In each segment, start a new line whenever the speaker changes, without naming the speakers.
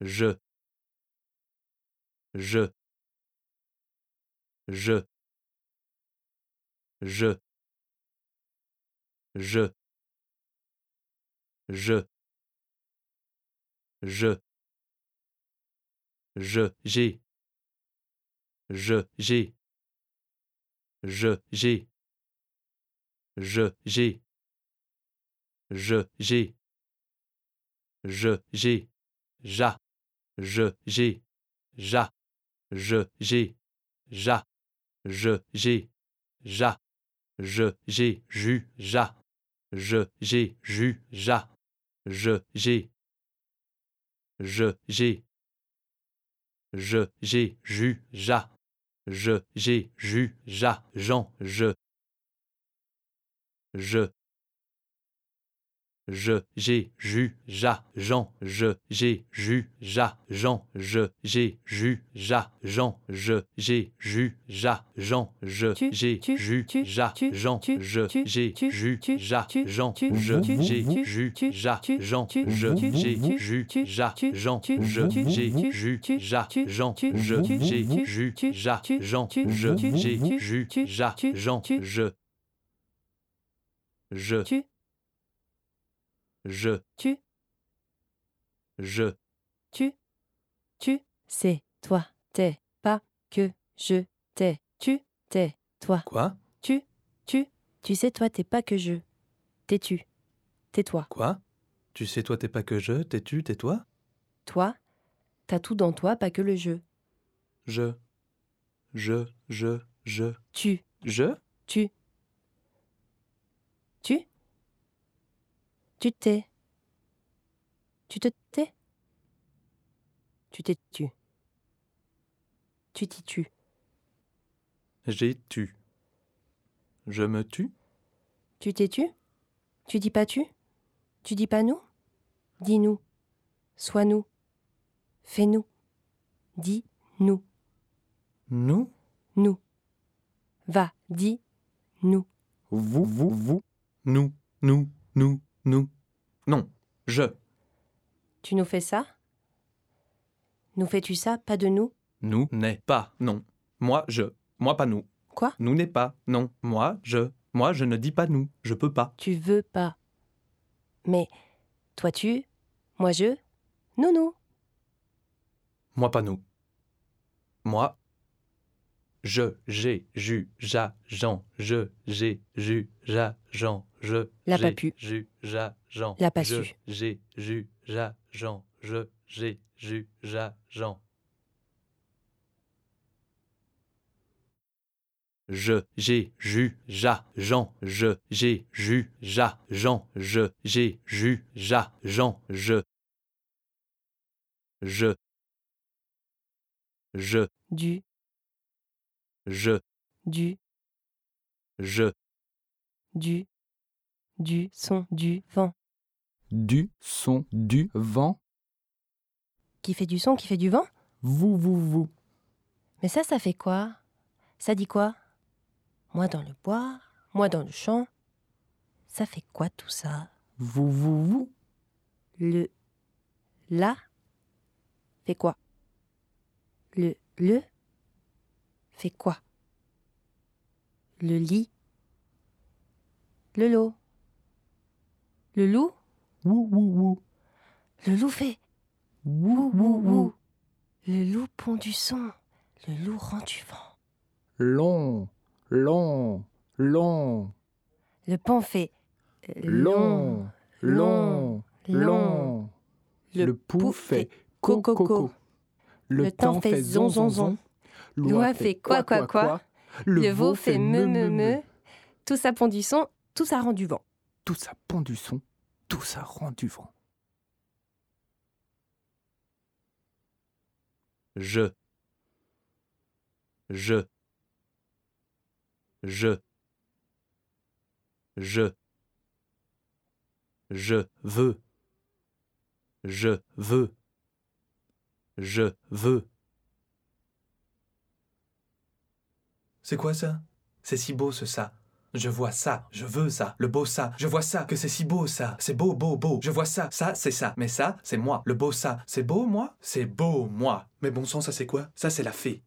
je, je, je, je, je, je, je, je, j'ai, je, j'ai, je, j'ai, je, j'ai, je, j'ai, je, j'ai, ja, je, j'ai, ja, je, j'ai, ja, je, j'ai, ja, je, j'ai, ju, ja, je, j'ai, ju, ja, je, j'ai, je, j'ai, je, j'ai, ju, ja, je, j'ai, ju, ja, Jean, je, je, je, j'ai, ju, ja, Jean, je, j'ai, ju, ja, Jean, je, j'ai, ju, ja, Jean, je, j'ai, ju, ja, Jean, je, j'ai, ju, ja, Jean, je, j'ai, ju, ja, Jean, je, j'ai, ju, ja, Jean, je, j'ai, ju, ja, Jean, je, j'ai, ju, ja, Jean, je, j'ai, ju, ja, Jean, je, j'ai, ju, ja, Jean, je, je, je,
tu,
je,
tu, tu, c'est toi, t'es, pas, que, je, t'es, tu, t'es, toi,
Quoi?
Tu, tu, tu sais, toi, t'es pas que je, t'es-tu, tais-toi,
Quoi? Tu sais, toi, t'es pas que je, t'es-tu, tais-toi.
Toi, t'as tout dans toi, pas que le jeu,
Je. Je, je, je.
tu,
Je?
Tu, tu, tu t'es, tu te tais, tu t'es tu, tu t'y tues,
J'ai tu. Je me tue?
Tu t'es tu, tu dis pas tu, tu dis pas nous, dis-nous, sois-nous, fais-nous, dis-nous,
Nous?
Nous, va, dis, nous,
Vous, vous, vous. Nous, nous, nous, nous. Non. Je.
tu nous fais ça, nous fais-tu ça, pas de nous,
Nous n'est pas. Non. Moi, je. Moi, pas nous.
quoi,
Nous n'est pas. Non. Moi, je. Moi, je ne dis pas nous. Je peux pas.
tu veux pas, mais, toi tu, moi je, nous nous,
Moi, pas nous. Moi. Je, j'ai, ju, ja, Jean, je, j'ai, ju, ja, Jean, je.
L'a pas
j'ai,
pu.
Ju, ja, Jean.
L'a pas
je,
su.
J'ai, ju, ja, Jean, je, j'ai, ju, ja, Jean.
je, j'ai, ju, ja, Jean, je, j'ai, ju, ja, Jean, je, j'ai, ju, ja, Jean, je, je, je,
du,
je,
du,
je,
du, du, son, du, vent,
Du son du vent.
qui fait du son, qui fait du vent,
Vous, vous, vous.
mais ça, ça fait quoi? Ça dit quoi? Moi dans le bois, moi dans le champ, ça fait quoi tout ça?
Vous, vous, vous.
Le, la, fait quoi? Le, le, fait quoi? Le lit, le lot, le loup,
Wou, wou, wou.
le loup fait
Wou,
wou,
wou.
Le loup pond du son, le loup rend du vent.
Long, long, long,
Le pan fait
long, long, long.
Le,
pou fait coco, coco.
Le temps fait zon, zon, zon. L'oie fait quoi, quoi, quoi. Le, veau fait me, me, me. Tout ça pond du son, tout ça rend du vent.
Tout ça pond du son, tout ça rend du vent.
je, je, je, je, je veux, je veux, je veux,
C'est quoi ça? C'est si beau ce ça. Je vois ça, je veux ça, le beau ça, je vois ça, que c'est si beau ça, c'est beau, beau, beau, je vois ça, ça, c'est ça, mais ça, c'est moi, le beau ça, c'est beau, moi, c'est beau, moi. Mais bon sang, ça c'est quoi? Ça c'est la fée.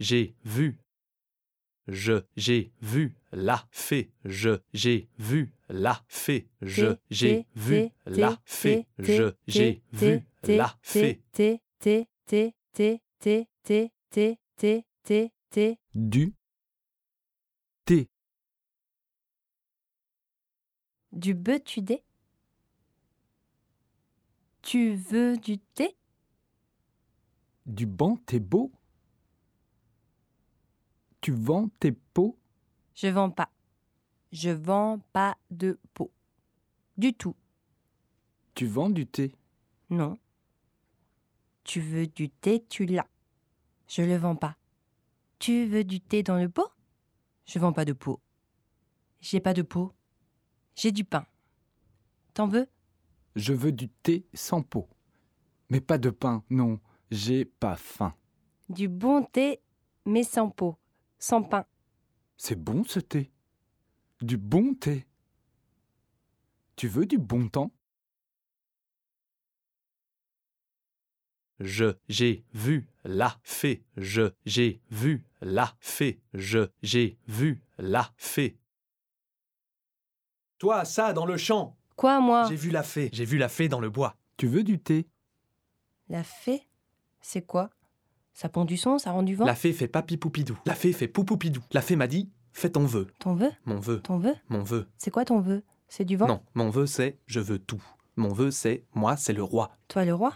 j'ai vu. Je, j'ai vu la fée. Je, j'ai vu la fée. Je, j'ai vu la fée. Je, j'ai vu la fée.
Du. T.
Du
betudé. Tu veux du thé?
Du bon thé beau tu vends tes peaux?
Je vends pas. Je vends pas de peau. Du tout.
Tu vends du thé?
Non. Tu veux du thé, tu l'as. Je le vends pas. Tu veux du thé dans le pot? Je vends pas de pot. J'ai pas de pot. J'ai du pain. T'en veux?
Je veux du thé sans peau. Mais pas de pain, non. J'ai pas faim.
Du bon thé, mais sans pot. Sans pain.
C'est bon ce thé. Du bon thé. Tu veux du bon temps?
Je, j'ai vu la fée. Je, j'ai vu la fée. Je, j'ai vu la fée.
Toi, ça, dans le champ.
Quoi, moi?
J'ai vu la fée.
J'ai vu la fée dans le bois.
Tu veux du thé?
La fée? C'est quoi? Ça pond du son, ça rend du vent
La fée fait papi poupidou. La fée fait poupoupidou. La fée m'a dit Fais ton vœu.
Ton vœu?
Mon vœu.
Ton vœu?
Mon vœu.
C'est quoi ton vœu? C'est du vent?
Non, mon vœu c'est je veux tout. Mon vœu c'est moi c'est le roi.
Toi, le roi?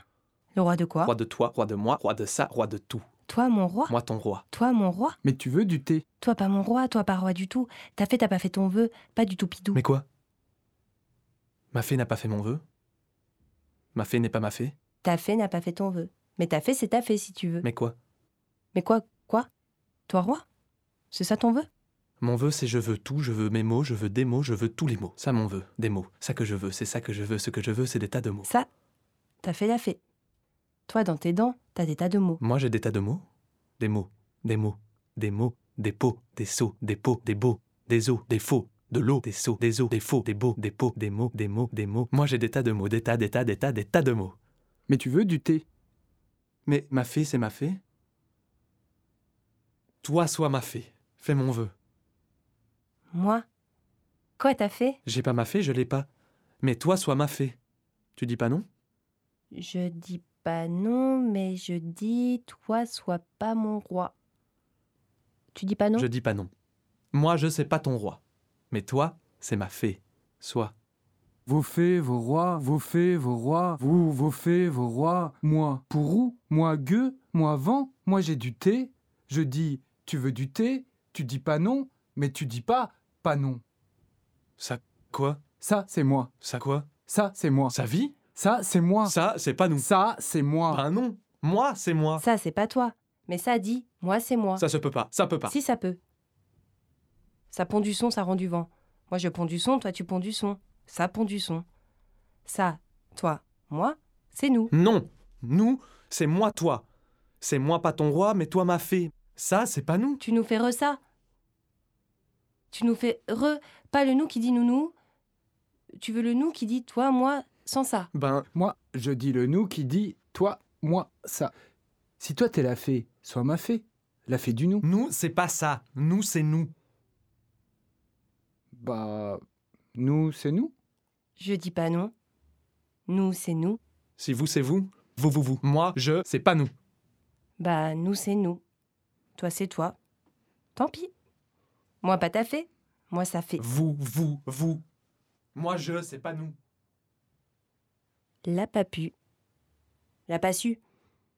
Le roi de quoi?
Roi de toi, roi de moi, roi de ça, roi de tout.
Toi, mon roi?
Moi ton roi.
Toi, mon roi?
Mais tu veux du thé?
Toi, pas mon roi, toi, pas roi du tout. T'as fait, t'as pas fait ton vœu, pas du tout pidou.
Mais quoi? Ma fée n'a pas fait mon vœu? Ma fée n'est pas ma fée?
Ta fée n'a pas fait ton vœu. Mais ta fée, c'est ta fée si tu veux.
Mais quoi?
Mais quoi Quoi? Toi, roi? C'est ça ton vœu?
Mon vœu c'est je veux tout, je veux mes mots, je veux des mots, je veux tous les mots. Ça mon vœu, des mots. Ça que je veux, c'est ça que je veux, ce que je veux c'est des tas de mots.
Ça, t'as fait la fée. Toi, dans tes dents, t'as des tas de mots.
Moi j'ai des tas de mots. Des mots, des mots, des mots, des pots, des seaux, des pots, des beaux, des os, des faux, de l'eau, des seaux, des os, des faux, des beaux, des pots, des mots, des mots, des mots. Moi j'ai des tas de mots, des tas, des tas, des tas, des tas de mots.
Mais tu veux du thé?
Mais ma fée, c'est ma fée Toi, sois ma fée. Fais mon vœu.
Moi? Quoi t'as fait
J'ai pas ma fée, je l'ai pas. Mais toi, sois ma fée. Tu dis pas non?
Je dis pas non, mais je dis toi, sois pas mon roi. Tu dis pas non?
Je dis pas non. Moi, je sais pas ton roi. Mais toi, c'est ma fée. Sois.
Vos fées, vos rois, vos fées, vos rois, vous, vos fées, vos rois, moi, pourrou, moi, gueux, moi, vent, moi, j'ai du thé? Je dis, tu veux du thé? Tu dis pas non, mais tu dis pas, pas non.
Ça quoi?
Ça, c'est moi.
Ça quoi?
Ça, c'est moi.
Sa vie?
Ça, c'est moi.
Ça, c'est pas nous.
Ça, c'est moi.
Ben non. Moi, c'est moi.
Ça, c'est pas toi. Mais ça dit, moi, c'est moi.
Ça se peut pas. Ça peut pas.
Si, ça peut. Ça pond du son, ça rend du vent. Moi, je ponds du son, toi, tu ponds du son. Ça pond du son. Ça, toi, moi, c'est nous.
Non. Nous, c'est moi, toi. C'est moi pas ton roi, mais toi ma fée. Ça, c'est pas nous.
Tu nous fais re ça. Tu nous fais re, pas le nous qui dit nounou. Tu veux le nous qui dit toi, moi, sans ça.
Ben,
Moi, je dis le nous qui dit toi, moi, ça. Si toi t'es la fée, sois ma fée. La fée du nous.
nous, c'est pas ça. Nous, c'est nous.
Bah, nous, c'est nous.
Je dis pas non. Nous, c'est nous.
Si vous, c'est vous. Vous, vous, vous. Moi, je, c'est pas nous.
Bah, nous, c'est nous. Toi, c'est toi. Tant pis. Moi, pas ta fée. Moi, ça fait.
Vous, vous, vous. Moi, je, c'est pas nous.
L'a pas pu. L'a pas su.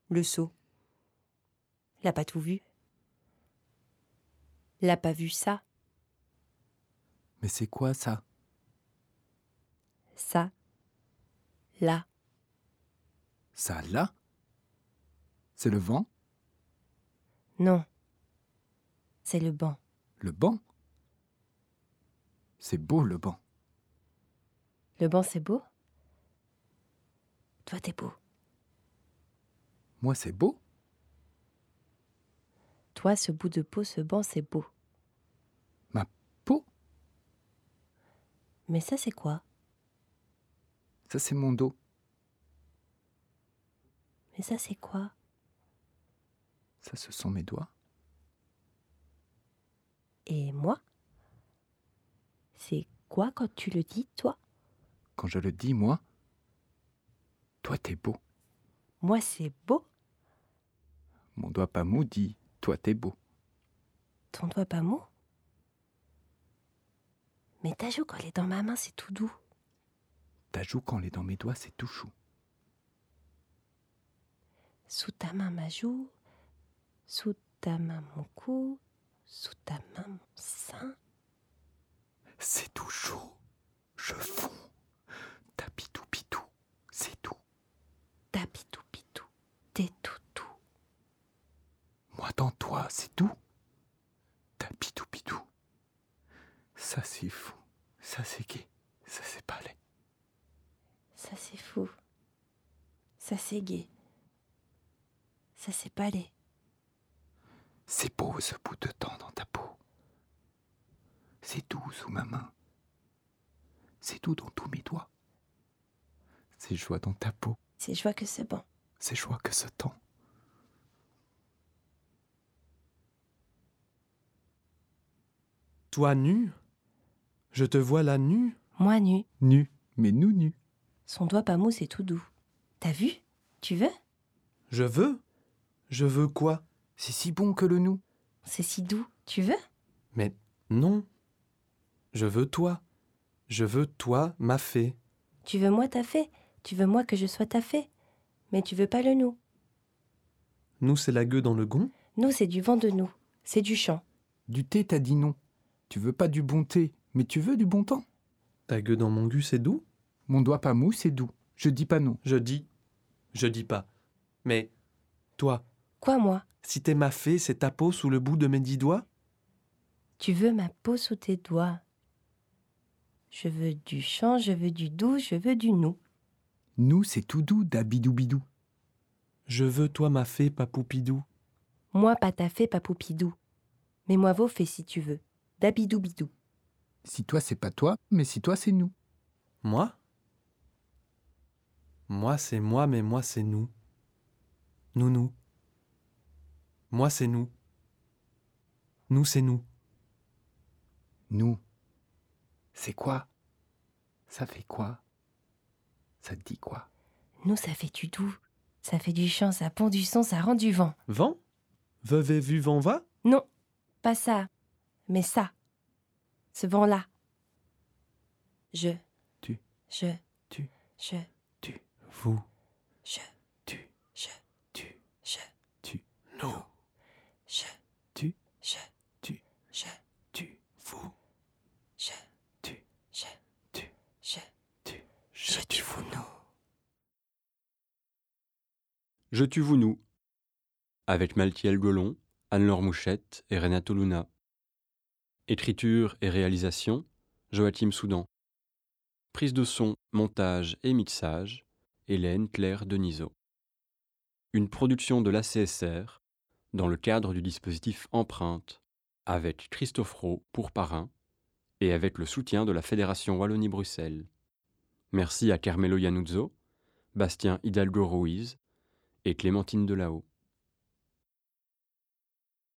Le sot. L'a pas tout vu. L'a pas vu ça.
Mais c'est quoi ça?
Ça. Là.
Ça là? C'est le vent?
Non. C'est le banc.
Le banc? C'est beau le banc.
Le banc, c'est beau? Toi, t'es beau.
Moi c'est beau?
Toi, ce bout de peau, ce banc, c'est beau.
Ma peau?
Mais ça, c'est quoi?
Ça c'est mon dos.
Mais ça, c'est quoi?
Ça ce sont mes doigts.
Et moi? C'est quoi quand tu le dis, toi?
Quand je le dis, moi, toi t'es beau.
Moi, c'est beau?
Mon doigt pas mou dit, toi t'es beau.
Ton doigt pas mou? Mais ta joue, quand elle est dans ma main, c'est tout doux.
Ta joue quand elle est dans mes doigts, c'est tout chou.
Sous ta main, ma joue. Sous ta main, mon cou. Sous ta main, mon sein.
C'est tout chaud. Je fonds. Ta pitou pitou, c'est tout.
Ta pitou pitou. T'es tout tout.
Moi dans toi, c'est tout. Ta pitou pitou. Ça c'est fou. Ça c'est gai. Ça c'est palais.
Ça, c'est fou. Ça, c'est gai. Ça, c'est palais.
C'est beau ce bout de temps dans ta peau. C'est doux sous ma main. C'est doux dans tous mes doigts. C'est joie dans ta peau.
C'est joie que ce banc.
C'est joie que ce temps.
Toi nu Je te vois là nu
Moi nu.
Nu, mais nous nus.
Son doigt pas mou, c'est tout doux. T'as vu? Tu veux?
Je veux Je veux quoi?
C'est si bon que le nous.
C'est si doux. Tu veux?
Mais non. Je veux toi. Je veux toi, ma fée.
Tu veux moi ta fée? Tu veux moi que je sois ta fée? Mais tu veux pas le nous.
Nous, c'est la gueule dans le gond?
Nous, c'est du vent de nous. C'est du chant.
Du thé, t'as dit non. Tu veux pas du bon thé, mais tu veux du bon temps.
Ta gueule dans mon gu, c'est doux?
Mon doigt pas mou, c'est doux. Je dis pas non.
Je dis. Je dis pas. Mais, toi,
Quoi, moi?
si t'es ma fée, c'est ta peau sous le bout de mes dix doigts?
Tu veux ma peau sous tes doigts? Je veux du chant, je veux du doux, je veux du nous.
Nous, c'est tout doux d'abidou bidou.
Je veux toi, ma fée, papoupidou.
Moi, pas ta fée, pas poupidou. Mais moi, vos fées, si tu veux. D'abidou bidou.
Si toi, c'est pas toi, mais si toi, c'est nous.
Moi? Moi, c'est moi, mais moi, c'est nous. Nous, nous. Moi, c'est nous. Nous, c'est nous.
Nous. C'est quoi? Ça fait quoi? Ça te dit quoi?
Nous, ça fait du doux. Ça fait du chant, ça pond du son, ça rend du vent.
Vent? Veuve et vu vent va?
Non, pas ça, mais ça. Ce vent-là. Je.
Tu.
Je.
Tu.
Je.
Vous.
Je.
Tu.
Je.
Tu.
Je.
Tu.
Nous.
Je.
Tu.
Je.
Tu.
Je.
Tu. Vous.
Je.
Tu.
Je.
Tu.
Je.
Tu.
Je. Tu vous nous.
Je tue vous nous avec Maltiel Golon, Anne-Laure Mouchette et Renato Luna. Écriture et réalisation Joachim Soudan. Prise de son, montage et mixage Hélène Claire Denisot. Une production de l'ACSR dans le cadre du dispositif Empreinte avec Christophe Rowe pour parrain et avec le soutien de la Fédération Wallonie-Bruxelles. Merci à Carmelo Yanuzzo, Bastien Hidalgo Ruiz et Clémentine Delao.